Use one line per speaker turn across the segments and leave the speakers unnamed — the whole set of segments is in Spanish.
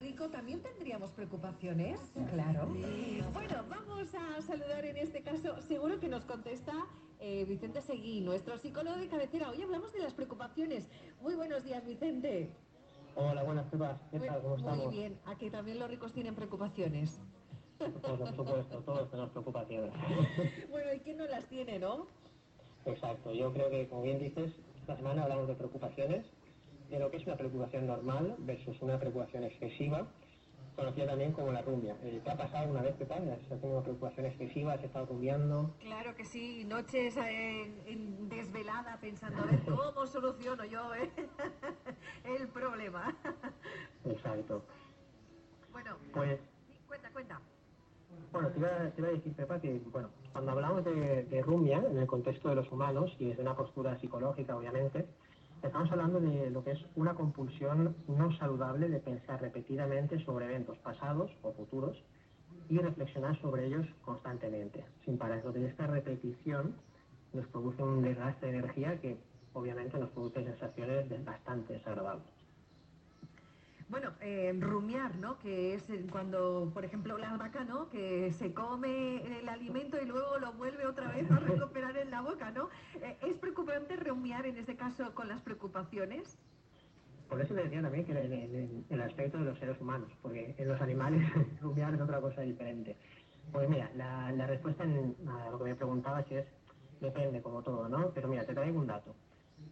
Rico, ¿también tendríamos preocupaciones? Claro. Bueno, vamos a saludar en este caso, seguro que nos contesta eh, Vicente Seguí, nuestro psicólogo de cabecera. Hoy hablamos de las preocupaciones. Muy buenos días, Vicente.
Hola, buenas tardes. ¿Qué tal? ¿Cómo estamos?
Muy bien. Aquí también los ricos tienen preocupaciones.
Por supuesto, todos tenemos preocupaciones.
bueno, ¿y quién no las tiene, no?
Exacto. Yo creo que, como bien dices, esta semana hablamos de preocupaciones de lo que es una preocupación normal versus una preocupación excesiva, conocida también como la rumbia. Eh, ¿Te ha pasado una vez que tal? ¿Has tenido una preocupación excesiva? ¿Has estado rumbiando?
Claro que sí, noches eh, desvelada pensando a ver cómo soluciono yo eh, el problema.
Exacto.
Bueno,
pues...
cuenta, cuenta.
Bueno, te iba, a decir, Pepa, que bueno, cuando hablamos de, de rumbia en el contexto de los humanos y desde una postura psicológica, obviamente, Estamos hablando de lo que es una compulsión no saludable de pensar repetidamente sobre eventos pasados o futuros y reflexionar sobre ellos constantemente, sin parar. Entonces, esta repetición nos produce un desgaste de energía que obviamente nos produce sensaciones bastante desagradables.
Bueno, eh, rumiar, ¿no? Que es cuando, por ejemplo, la vaca, ¿no? Que se come el alimento y luego lo vuelve otra vez a recuperar en la boca, ¿no? Eh, ¿Es preocupante rumiar en este caso con las preocupaciones?
Por eso le decía también que el aspecto de los seres humanos, porque en los animales rumiar es otra cosa diferente. Pues mira, la, respuesta a lo que me preguntabas es, depende como todo, ¿no? Pero mira, te traigo un dato.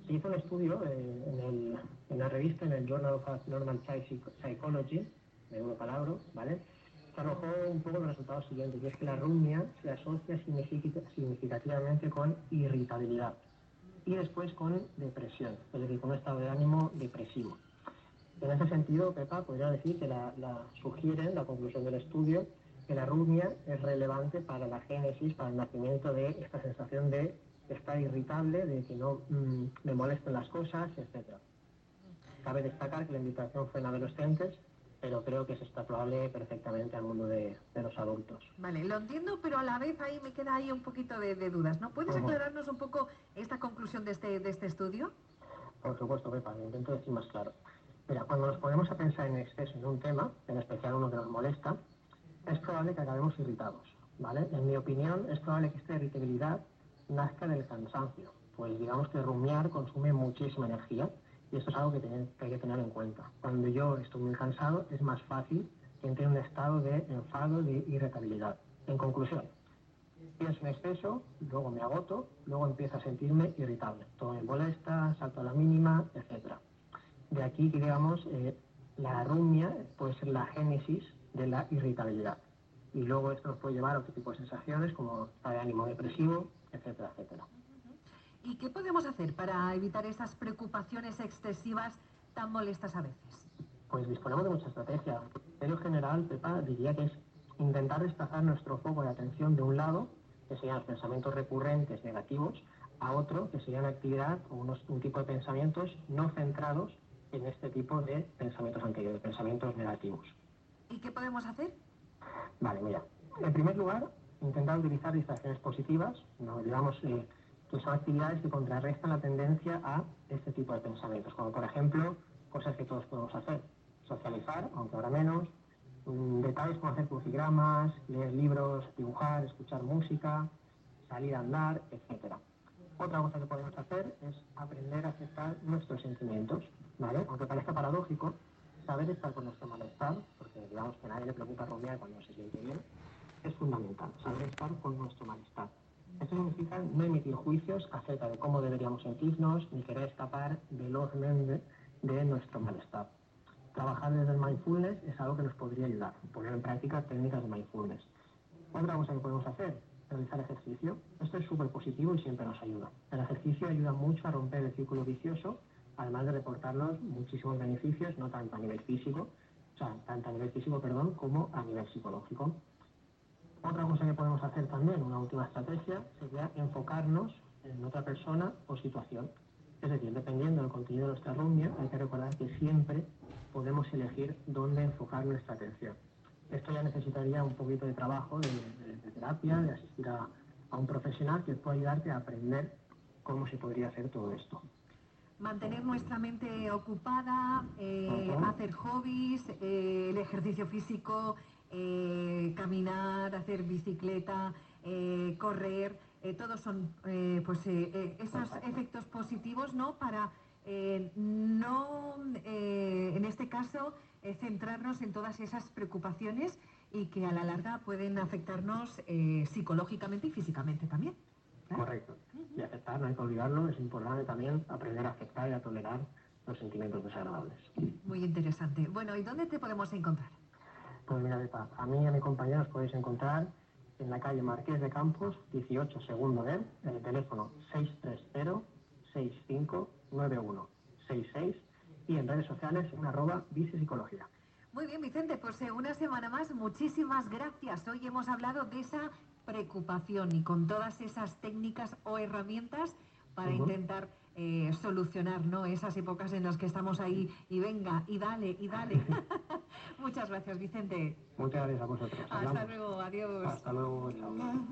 Se hizo un estudio eh, en, la revista, en el Journal of Normal Psychology, de una palabra, ¿vale? Se arrojó un poco los resultados siguientes, y es que la rumia se asocia significativamente con irritabilidad y después con depresión, es decir, con un estado de ánimo depresivo. En ese sentido, Pepa podría decir que la, la sugieren, la conclusión del estudio, que la rumia es relevante para la génesis, para el nacimiento de esta sensación de está irritable, de que no mm, me molesten las cosas, etc. Cabe destacar que la invitación fue en adolescentes, pero creo que es extrapolable perfectamente al mundo de, los adultos.
Vale, lo entiendo, pero a la vez ahí me queda ahí un poquito de, dudas, ¿no? ¿Puedes aclararnos un poco esta conclusión de este, de este estudio?
Por supuesto, Pepa, lo intento decir más claro. Mira, cuando nos ponemos a pensar en exceso en un tema, en especial uno que nos molesta, es probable que acabemos irritados, ¿vale? En mi opinión, es probable que esta irritabilidad nazca del cansancio, pues digamos que rumiar consume muchísima energía y esto es algo que, hay que tener en cuenta. Cuando yo estoy muy cansado es más fácil que entre en un estado de enfado, de irritabilidad. En conclusión, pienso en exceso, luego me agoto, luego empiezo a sentirme irritable. Todo me molesta, salto a la mínima, etc. De aquí que digamos eh, la rumia puede ser la génesis de la irritabilidad. Y luego esto nos puede llevar a otro tipo de sensaciones como estado de ánimo depresivo, etcétera, etcétera.
¿Y qué podemos hacer para evitar esas preocupaciones excesivas tan molestas a veces?
Pues disponemos de mucha estrategia. En general, Pepa, diría que es intentar desplazar nuestro foco de atención de un lado, que sean los pensamientos recurrentes negativos, a otro, que sería una actividad o un tipo de pensamientos no centrados en este tipo de pensamientos anteriores, pensamientos negativos.
¿Y qué podemos hacer?
Vale, mira. En primer lugar, intentar utilizar distracciones positivas, ¿no? digamos eh, que son actividades que contrarrestan la tendencia a este tipo de pensamientos, como por ejemplo cosas que todos podemos hacer, socializar, aunque ahora menos, mm, detalles como hacer crucigramas, leer libros, dibujar, escuchar música, salir a andar, etc. Otra cosa que podemos hacer es aprender a aceptar nuestros sentimientos, ¿vale? Aunque parezca paradójico, saber estar con nuestro malestar, porque digamos que a nadie le preocupa rodear cuando se siente bien, es fundamental, saber estar con nuestro malestar. Esto significa no emitir juicios acerca de cómo deberíamos sentirnos ni querer escapar velozmente de nuestro malestar. Trabajar desde el mindfulness es algo que nos podría ayudar, poner en práctica técnicas de mindfulness. Otra cosa que podemos hacer, realizar ejercicio. Esto es súper positivo y siempre nos ayuda. El ejercicio ayuda mucho a romper el círculo vicioso, además de reportarnos muchísimos beneficios, no tanto a nivel físico, o sea, tanto a nivel físico, perdón, como a nivel psicológico. Otra cosa que podemos hacer también, una última estrategia, sería enfocarnos en otra persona o situación. Es decir, dependiendo del contenido de nuestra reunión, hay que recordar que siempre podemos elegir dónde enfocar nuestra atención. Esto ya necesitaría un poquito de trabajo, de, terapia, de asistir a, un profesional que pueda ayudarte a aprender cómo se podría hacer todo esto
mantener nuestra mente ocupada, eh, hacer hobbies, eh, ejercicio físico, eh, caminar, hacer bicicleta, eh, correr, eh, todos son pues esos efectos positivos, ¿no? Para no, en este caso, centrarnos en todas esas preocupaciones y que a la larga pueden afectarnos psicológicamente y físicamente también. ¿verdad?
Correcto. Y aceptar, no hay que olvidarlo, es importante también aprender a aceptar y a tolerar los sentimientos desagradables.
Muy interesante. Bueno, ¿y dónde te podemos encontrar?
Pues mira, Bepa, a mí y a mi compañero os podéis encontrar en la calle Marqués de Campos, 18 segundo D, en el teléfono 630-6591-66 y en redes sociales en arroba psicología.
Muy bien, Vicente, pues eh, una semana más, muchísimas gracias. Hoy hemos hablado de esa preocupación y con todas esas técnicas o herramientas para intentar eh, solucionar ¿no? esas épocas en las que estamos ahí y venga, y dale, y dale. Muchas gracias, Vicente.
Muchas gracias a vosotros.
Hasta
Hablamos.
luego, adiós.
Hasta luego. Chao.